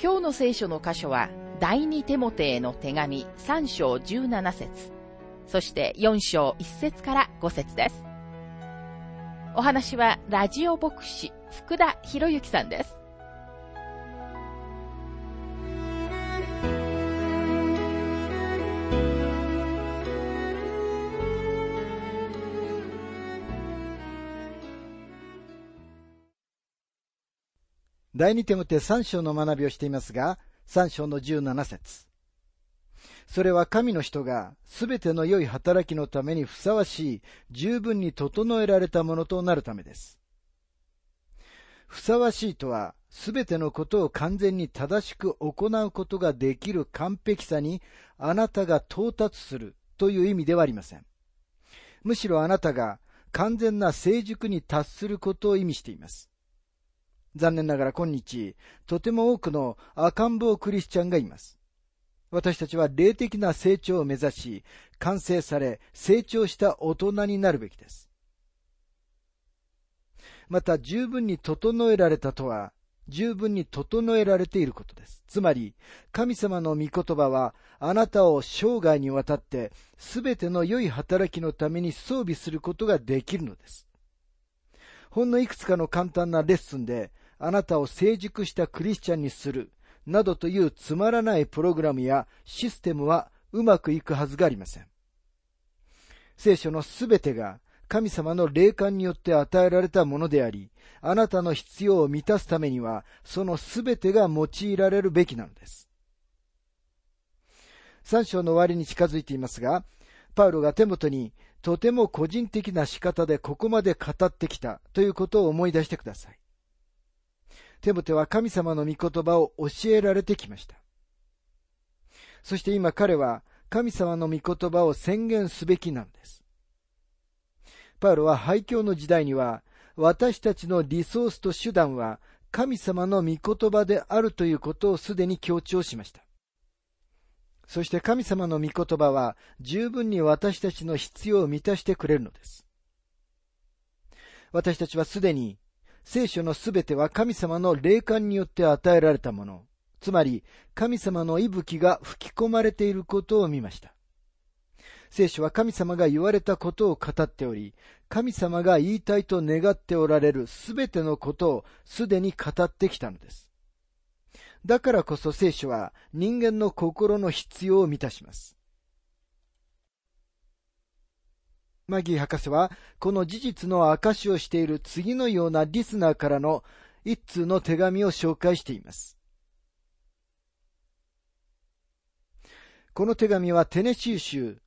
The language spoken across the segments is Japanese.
今日の聖書の箇所は、第二手モてへの手紙3章17節そして4章1節から5節です。お話はラジオ牧師福田博之さんです。第二手モて三章の学びをしていますが、三章の十七節それは神の人がすべての良い働きのためにふさわしい、十分に整えられたものとなるためです。ふさわしいとは、すべてのことを完全に正しく行うことができる完璧さにあなたが到達するという意味ではありません。むしろあなたが完全な成熟に達することを意味しています。残念ながら今日、とても多くの赤ん坊クリスチャンがいます。私たちは霊的な成長を目指し、完成され、成長した大人になるべきです。また、十分に整えられたとは、十分に整えられていることです。つまり、神様の御言葉は、あなたを生涯にわたって、すべての良い働きのために装備することができるのです。ほんのいくつかの簡単なレッスンで、あなたを成熟したクリスチャンにする、などというつまらないプログラムやシステムはうまくいくはずがありません。聖書のすべてが神様の霊感によって与えられたものであり、あなたの必要を満たすためには、そのすべてが用いられるべきなのです。三章の終わりに近づいていますが、パウロが手元にとても個人的な仕方でここまで語ってきたということを思い出してください。テモテは神様の御言葉を教えられてきました。そして今彼は神様の御言葉を宣言すべきなんです。パウロは廃墟の時代には私たちのリソースと手段は神様の御言葉であるということをすでに強調しました。そして神様の御言葉は十分に私たちの必要を満たしてくれるのです。私たちはすでに聖書のすべては神様の霊感によって与えられたもの、つまり神様の息吹が吹き込まれていることを見ました。聖書は神様が言われたことを語っており、神様が言いたいと願っておられるすべてのことをすでに語ってきたのです。だからこそ聖書は人間の心の必要を満たします。マギー博士は、この事実の証をしている次のようなリスナーからの一通の手紙を紹介しています。この手紙はテネシー州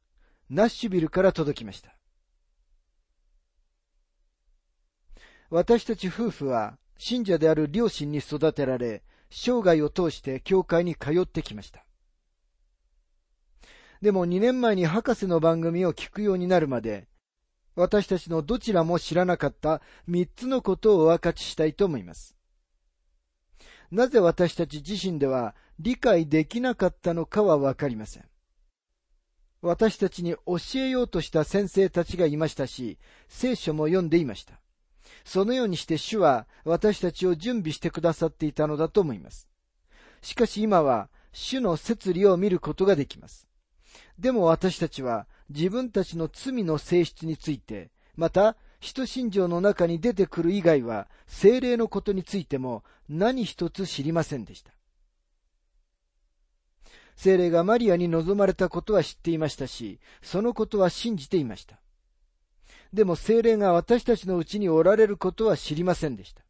ナッシュビルから届きました。私たち夫婦は信者である両親に育てられ、生涯を通して教会に通ってきました。でも2年前に博士の番組を聞くようになるまで、私たちのどちらも知らなかった三つのことをお分かちしたいと思います。なぜ私たち自身では理解できなかったのかはわかりません。私たちに教えようとした先生たちがいましたし、聖書も読んでいました。そのようにして主は私たちを準備してくださっていたのだと思います。しかし今は主の摂理を見ることができます。でも私たちは自分たちの罪の性質について、また、使徒信条の中に出てくる以外は、精霊のことについても何一つ知りませんでした。精霊がマリアに望まれたことは知っていましたし、そのことは信じていました。でも精霊が私たちのうちにおられることは知りませんでした。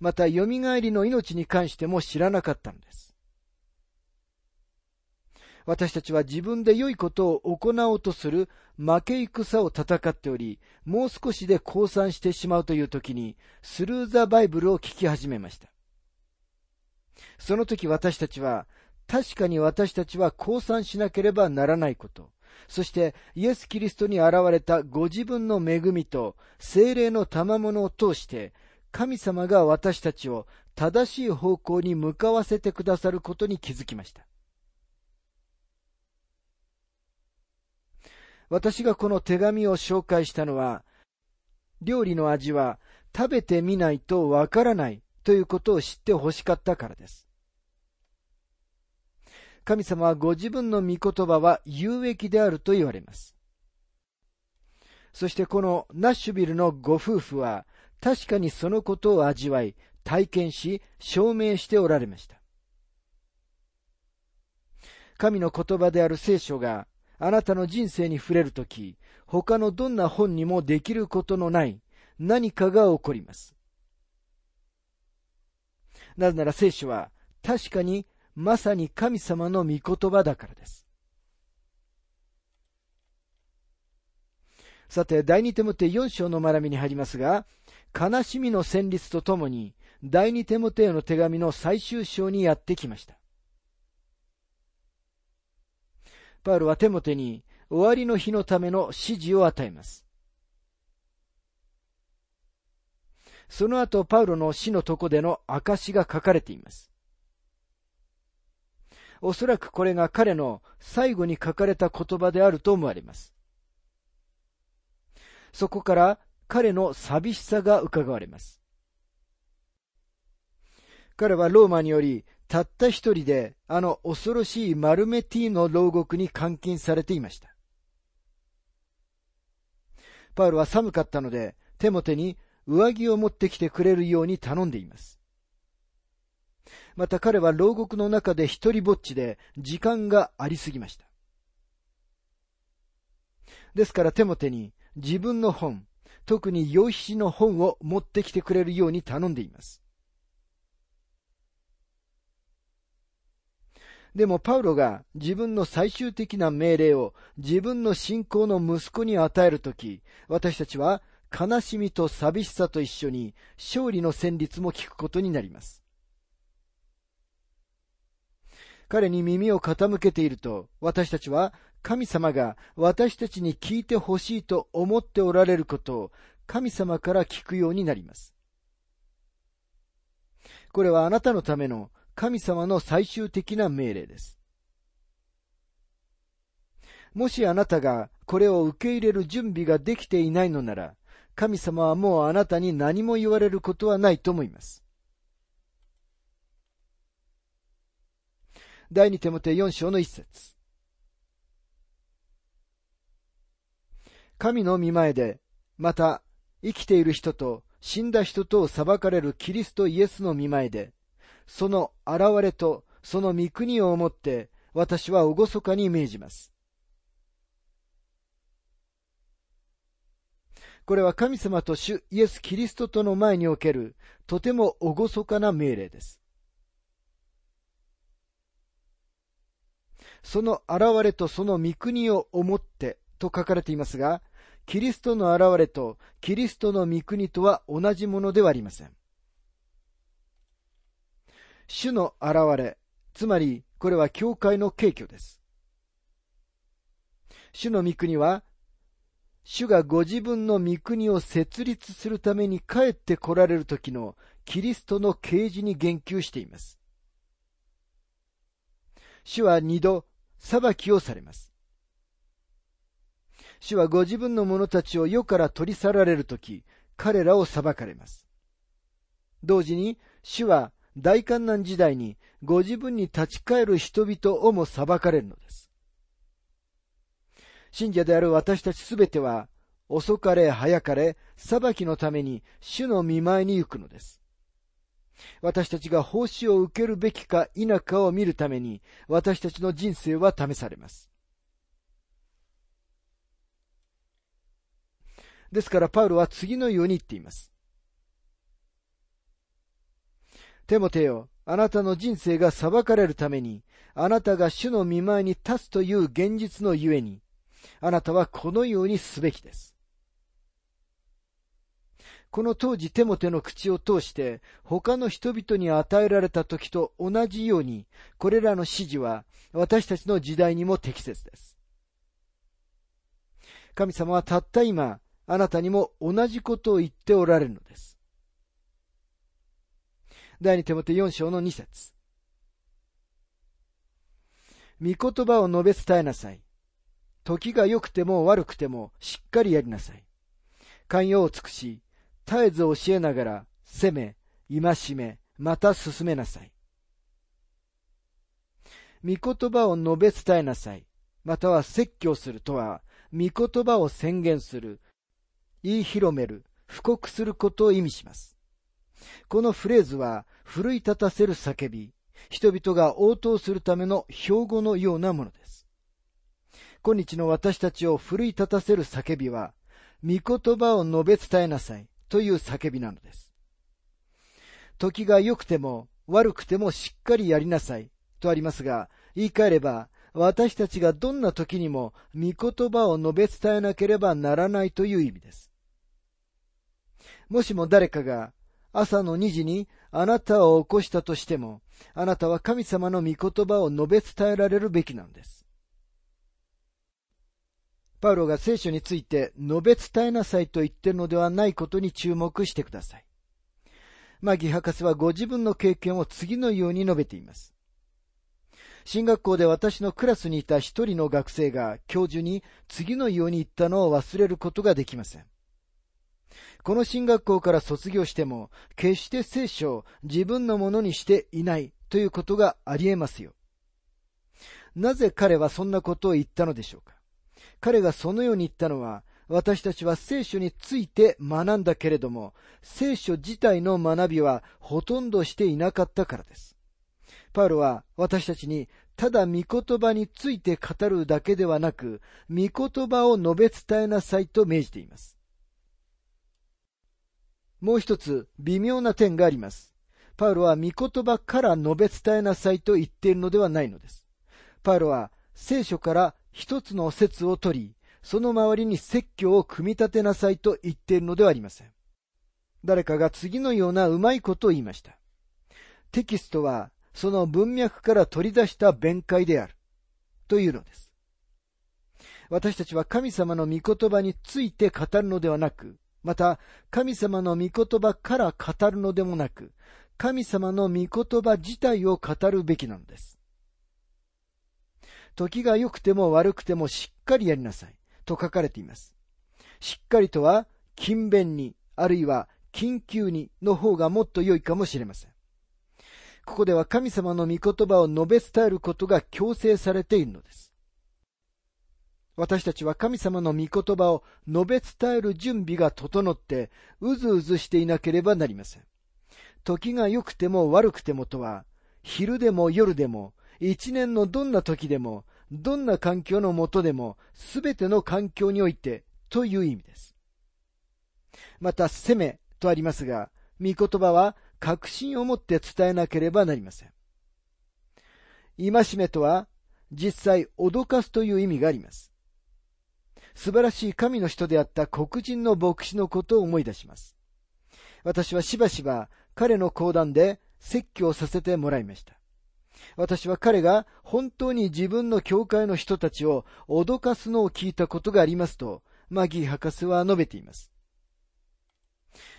また、蘇りの命に関しても知らなかったのです。私たちは自分で良いことを行おうとする負け戦を戦っており、もう少しで降参してしまうという時に、スルーザバイブルを聞き始めました。その時私たちは、確かに私たちは降参しなければならないこと、そしてイエス・キリストに現れたご自分の恵みと精霊の賜物を通して、神様が私たちを正しい方向に向かわせてくださることに気づきました。私がこの手紙を紹介したのは、料理の味は食べてみないとわからないということを知ってほしかったからです。神様はご自分の御言葉は有益であると言われます。そしてこのナッシュビルのご夫婦は確かにそのことを味わい、体験し、証明しておられました。神の言葉である聖書があなたの人生に触れるとき、他のどんな本にもできることのない何かが起こります。なぜなら聖書は確かにまさに神様の御言葉だからです。さて、第二手モテ4章の学びに入りますが、悲しみの旋律とともに、第二手モテへの手紙の最終章にやってきました。パウロはテモテに終わりの日のための指示を与えます。その後、パウロの死のとこでの証が書かれています。おそらくこれが彼の最後に書かれた言葉であると思われます。そこから彼の寂しさが伺われます。彼はローマによりたった一人であの恐ろしいマルメティの牢獄に監禁されていました。パウロは寒かったので、手も手に上着を持ってきてくれるように頼んでいます。また彼は牢獄の中で一人ぼっちで時間がありすぎました。ですから手も手に自分の本、特に養子の本を持ってきてくれるように頼んでいます。でもパウロが自分の最終的な命令を自分の信仰の息子に与えるとき、私たちは悲しみと寂しさと一緒に勝利の旋律も聞くことになります。彼に耳を傾けていると、私たちは神様が私たちに聞いてほしいと思っておられることを神様から聞くようになります。これはあなたのための神様の最終的な命令です。もしあなたがこれを受け入れる準備ができていないのなら、神様はもうあなたに何も言われることはないと思います。第二手モて四章の一節。神の見前で、また生きている人と死んだ人とを裁かれるキリストイエスの見前で、その現れとその御国を思って私は厳かに命じます。これは神様と主イエス・キリストとの前におけるとても厳かな命令です。その現れとその御国を思ってと書かれていますが、キリストの現れとキリストの御国とは同じものではありません。主の現れ、つまりこれは教会の敬挙です。主の御国は、主がご自分の御国を設立するために帰って来られる時のキリストの啓示に言及しています。主は二度裁きをされます。主はご自分の者たちを世から取り去られるとき、彼らを裁かれます。同時に、主は大観難時代にご自分に立ち返る人々をも裁かれるのです。信者である私たちすべては、遅かれ早かれ裁きのために主の見舞いに行くのです。私たちが奉仕を受けるべきか否かを見るために私たちの人生は試されます。ですからパウロは次のように言っています。テモテよ、あなたの人生が裁かれるために、あなたが主の見舞いに立つという現実のゆえに、あなたはこのようにすべきです。この当時テモテの口を通して他の人々に与えられた時と同じように、これらの指示は私たちの時代にも適切です。神様はたった今、あなたにも同じことを言っておられるのです。第二手モて4章の2節御言葉を述べ伝えなさい。時が良くても悪くてもしっかりやりなさい。寛容を尽くし、絶えず教えながら、責め、戒め、また進めなさい。御言葉を述べ伝えなさい。または説教するとは、御言葉を宣言する、言い広める、布告することを意味します。このフレーズは、奮い立たせる叫び、人々が応答するための標語のようなものです。今日の私たちを奮い立たせる叫びは、御言葉を述べ伝えなさいという叫びなのです。時が良くても悪くてもしっかりやりなさいとありますが、言い換えれば、私たちがどんな時にも御言葉を述べ伝えなければならないという意味です。もしも誰かが朝の2時にあなたを起こしたとしても、あなたは神様の御言葉を述べ伝えられるべきなんです。パウロが聖書について述べ伝えなさいと言ってるのではないことに注目してください。マギ博士はご自分の経験を次のように述べています。進学校で私のクラスにいた一人の学生が教授に次のように言ったのを忘れることができません。この進学校から卒業しても、決して聖書を自分のものにしていないということがあり得ますよ。なぜ彼はそんなことを言ったのでしょうか彼がそのように言ったのは、私たちは聖書について学んだけれども、聖書自体の学びはほとんどしていなかったからです。パウロは私たちにただ御言葉について語るだけではなく、御言葉を述べ伝えなさいと命じています。もう一つ微妙な点があります。パウロは御言葉から述べ伝えなさいと言っているのではないのです。パウロは聖書から一つの説を取り、その周りに説教を組み立てなさいと言っているのではありません。誰かが次のようなうまいことを言いました。テキストはその文脈から取り出した弁解である。というのです。私たちは神様の御言葉について語るのではなく、また神様の御言葉から語るのでもなく、神様の御言葉自体を語るべきなのです。時が良くても悪くてもしっかりやりなさい。と書かれています。しっかりとは、勤勉に、あるいは緊急にの方がもっと良いかもしれません。ここでは神様の御言葉を述べ伝えることが強制されているのです。私たちは神様の御言葉を述べ伝える準備が整って、うずうずしていなければなりません。時が良くても悪くてもとは、昼でも夜でも、一年のどんな時でも、どんな環境のもとでも、すべての環境において、という意味です。また、責めとありますが、御言葉は確信を持って伝えなければなりません。戒めとは、実際脅かすという意味があります。素晴らしい神の人であった黒人の牧師のことを思い出します。私はしばしば彼の講談で説教させてもらいました。私は彼が本当に自分の教会の人たちを脅かすのを聞いたことがありますと、マギー博士は述べています。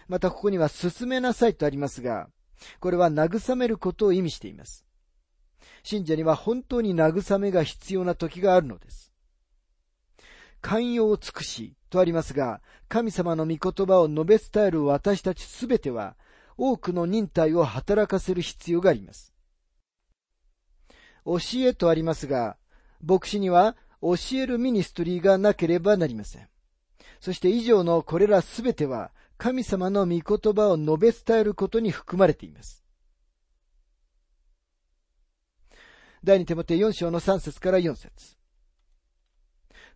またここには進めなさいとありますが、これは慰めることを意味しています。信者には本当に慰めが必要な時があるのです。寛容を尽くしとありますが、神様の御言葉を述べ伝える私たちすべては、多くの忍耐を働かせる必要があります。教えとありますが、牧師には教えるミニストリーがなければなりません。そして以上のこれらすべては神様の御言葉を述べ伝えることに含まれています。第二手モて4章の3節から4節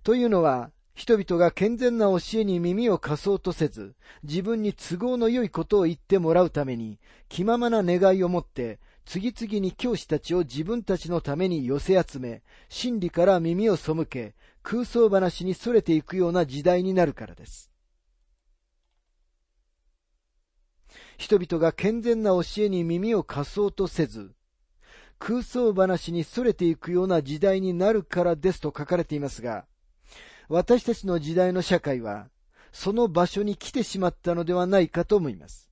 というのは、人々が健全な教えに耳を貸そうとせず、自分に都合の良いことを言ってもらうために、気ままな願いを持って、次々に教師たちを自分たちのために寄せ集め、真理から耳を背け、空想話に逸れていくような時代になるからです。人々が健全な教えに耳を貸そうとせず、空想話に逸れていくような時代になるからですと書かれていますが、私たちの時代の社会は、その場所に来てしまったのではないかと思います。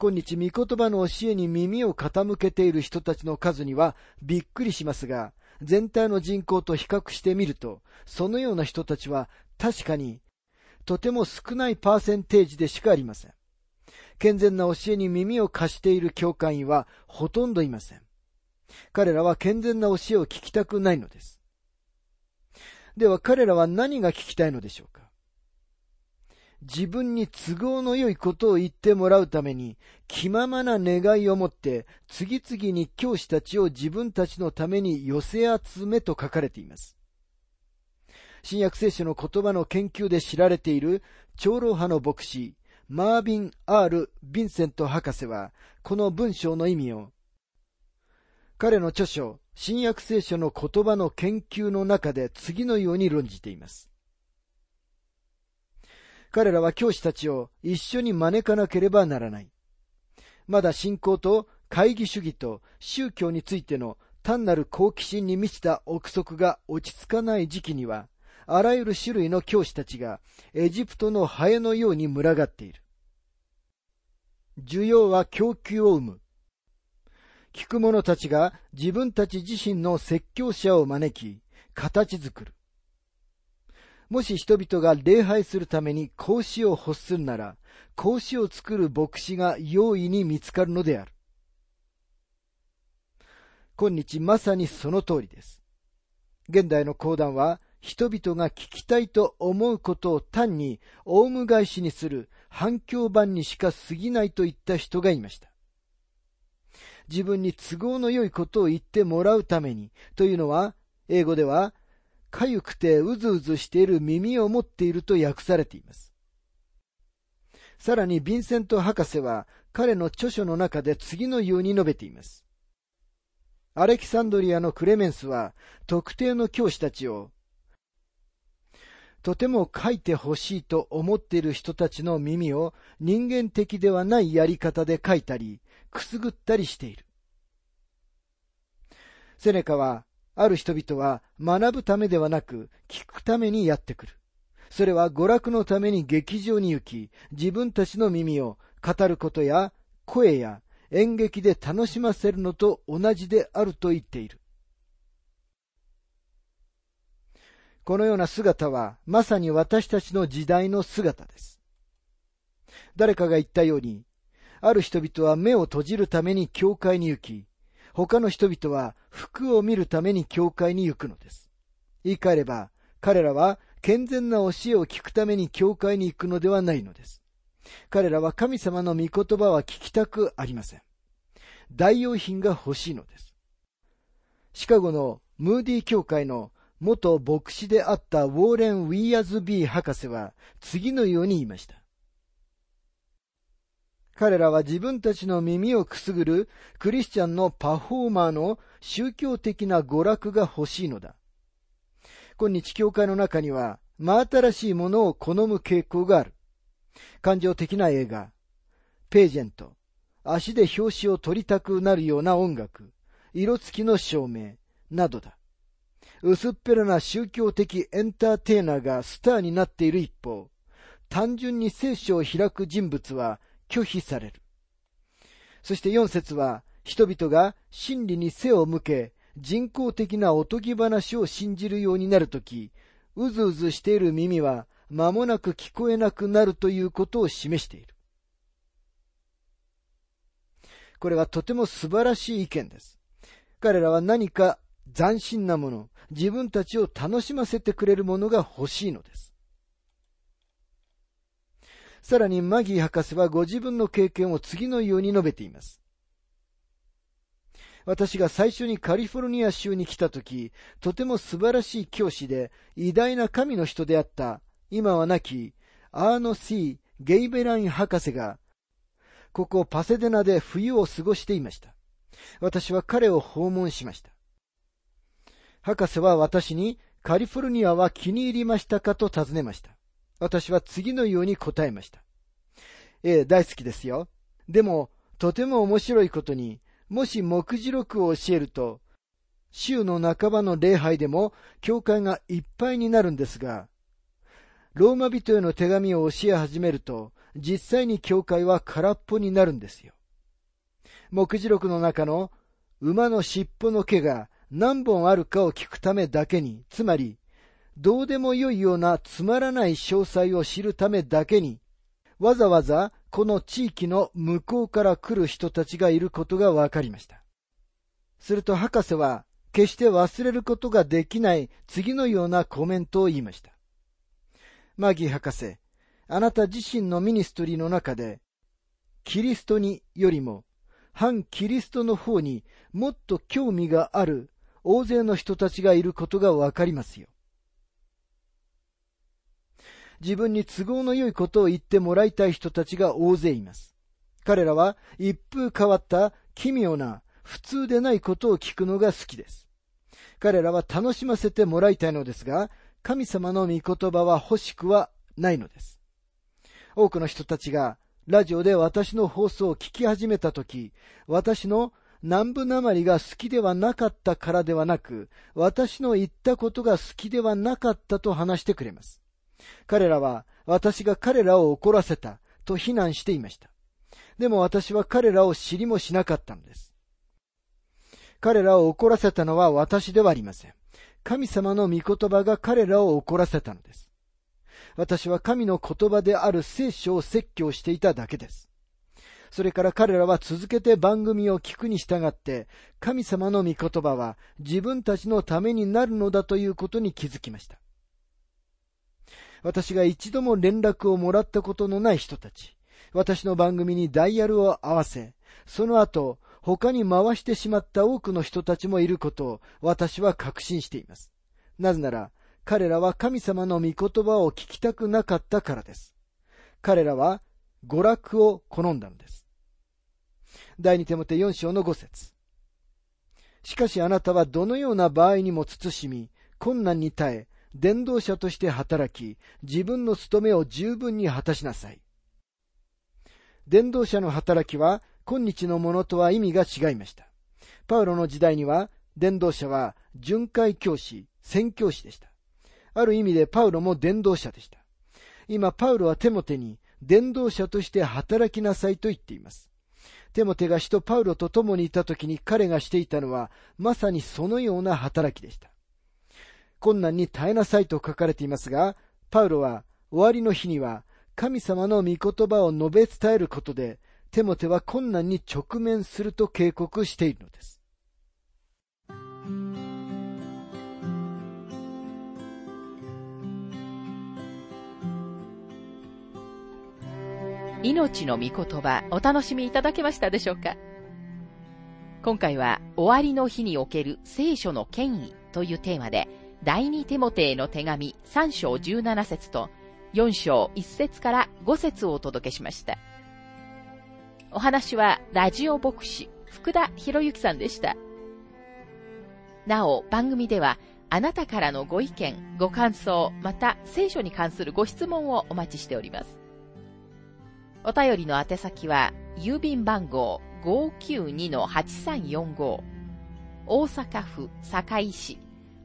今日、御言葉の教えに耳を傾けている人たちの数にはびっくりしますが、全体の人口と比較してみると、そのような人たちは確かにとても少ないパーセンテージでしかありません。健全な教えに耳を貸している教会員はほとんどいません。彼らは健全な教えを聞きたくないのです。では彼らは何が聞きたいのでしょうか？自分に都合の良いことを言ってもらうために、気ままな願いを持って、次々に教師たちを自分たちのために寄せ集めと書かれています。新約聖書の言葉の研究で知られている長老派の牧師、マービン・アール・ヴィンセント博士は、この文章の意味を、彼の著書、新約聖書の言葉の研究の中で次のように論じています。彼らは教師たちを一緒に招かなければならない。まだ信仰と会議主義と宗教についての単なる好奇心に満ちた憶測が落ち着かない時期には、あらゆる種類の教師たちがエジプトのハエのように群がっている。需要は供給を生む。聞く者たちが自分たち自身の説教者を招き、形作る。もし人々が礼拝するために格子を欲するなら、格子を作る牧師が容易に見つかるのである。今日まさにその通りです。現代の講談は人々が聞きたいと思うことを単にオウム返しにする反響版にしか過ぎないと言った人がいました。自分に都合の良いことを言ってもらうためにというのは、英語では、かゆくてうずうずしている耳を持っていると訳されています。さらに、ヴィンセント博士は彼の著書の中で次のように述べています。アレキサンドリアのクレメンスは特定の教師たちをとても書いてほしいと思っている人たちの耳を人間的ではないやり方で書いたり、くすぐったりしている。セネカは、ある人々は学ぶためではなく聞くためにやってくる。それは娯楽のために劇場に行き、自分たちの耳を語ることや声や演劇で楽しませるのと同じであると言っている。このような姿はまさに私たちの時代の姿です。誰かが言ったように、ある人々は目を閉じるために教会に行き、他の人々は服を見るために教会に行くのです。言い換えれば、彼らは健全な教えを聞くために教会に行くのではないのです。彼らは神様の御言葉は聞きたくありません。代用品が欲しいのです。シカゴのムーディ教会の元牧師であったウォーレン・ウィーアズ・ビー博士は次のように言いました。彼らは自分たちの耳をくすぐるクリスチャンのパフォーマーの宗教的な娯楽が欲しいのだ。今日教会の中には真新しいものを好む傾向がある。感情的な映画、ページェント、足で表紙を取りたくなるような音楽、色付きの照明、などだ。薄っぺらな宗教的エンターテイナーがスターになっている一方、単純に聖書を開く人物は拒否される。そして四節は、人々が真理に背を向け、人工的なおとぎ話を信じるようになるとき、うずうずしている耳は間もなく聞こえなくなるということを示している。これはとても素晴らしい意見です。彼らは何か斬新なもの、自分たちを楽しませてくれるものが欲しいのです。さらにマギー博士はご自分の経験を次のように述べています。私が最初にカリフォルニア州に来た時、とても素晴らしい教師で偉大な神の人であった、今は亡き、アーノ・シー・ゲイベライン博士が、ここパセデナで冬を過ごしていました。私は彼を訪問しました。博士は私にカリフォルニアは気に入りましたかと尋ねました。私は次のように答えました。ええ、大好きですよ。でも、とても面白いことに、もし目次録を教えると、週の半ばの礼拝でも教会がいっぱいになるんですが、ローマ人への手紙を教え始めると、実際に教会は空っぽになるんですよ。目次録の中の馬の尻尾の毛が何本あるかを聞くためだけに、つまり、どうでもよいようなつまらない詳細を知るためだけに、わざわざこの地域の向こうから来る人たちがいることがわかりました。すると博士は決して忘れることができない次のようなコメントを言いました。マギー博士、あなた自身のミニストリーの中で、キリストによりも、反キリストの方にもっと興味がある大勢の人たちがいることがわかりますよ。自分に都合の良いことを言ってもらいたい人たちが大勢います。彼らは一風変わった奇妙な普通でないことを聞くのが好きです。彼らは楽しませてもらいたいのですが、神様の御言葉は欲しくはないのです。多くの人たちがラジオで私の放送を聞き始めたとき、私の南部なまりが好きではなかったからではなく、私の言ったことが好きではなかったと話してくれます。彼らは私が彼らを怒らせたと非難していました。でも私は彼らを知りもしなかったのです。彼らを怒らせたのは私ではありません。神様の御言葉が彼らを怒らせたのです。私は神の言葉である聖書を説教していただけです。それから彼らは続けて番組を聞くに従って、神様の御言葉は自分たちのためになるのだということに気づきました。私が一度も連絡をもらったことのない人たち、私の番組にダイヤルを合わせ、その後、他に回してしまった多くの人たちもいることを私は確信しています。なぜなら、彼らは神様の御言葉を聞きたくなかったからです。彼らは娯楽を好んだのです。第二手モて四章の五節しかしあなたはどのような場合にも慎み、困難に耐え、伝道者として働き、自分の務めを十分に果たしなさい。伝道者の働きは、今日のものとは意味が違いました。パウロの時代には、伝道者は巡回教師、宣教師でした。ある意味でパウロも伝道者でした。今、パウロはテモテに、伝道者として働きなさいと言っています。テモテが使徒パウロと共にいた時に彼がしていたのは、まさにそのような働きでした。困難に耐えなさいと書かれていますが、パウロは終わりの日には神様の御言葉を述べ伝えることで、テモテは困難に直面すると警告しているのです。命の御言葉お楽しみいただけましたでしょうか？今回は終わりの日における聖書の権威というテーマで第二テモテへの手紙3章17節と4章1節から5節をお届けしました。お話はラジオ牧師福田博之さんでした。なお番組ではあなたからのご意見、ご感想、また聖書に関するご質問をお待ちしております。お便りの宛先は郵便番号592-8345大阪府堺市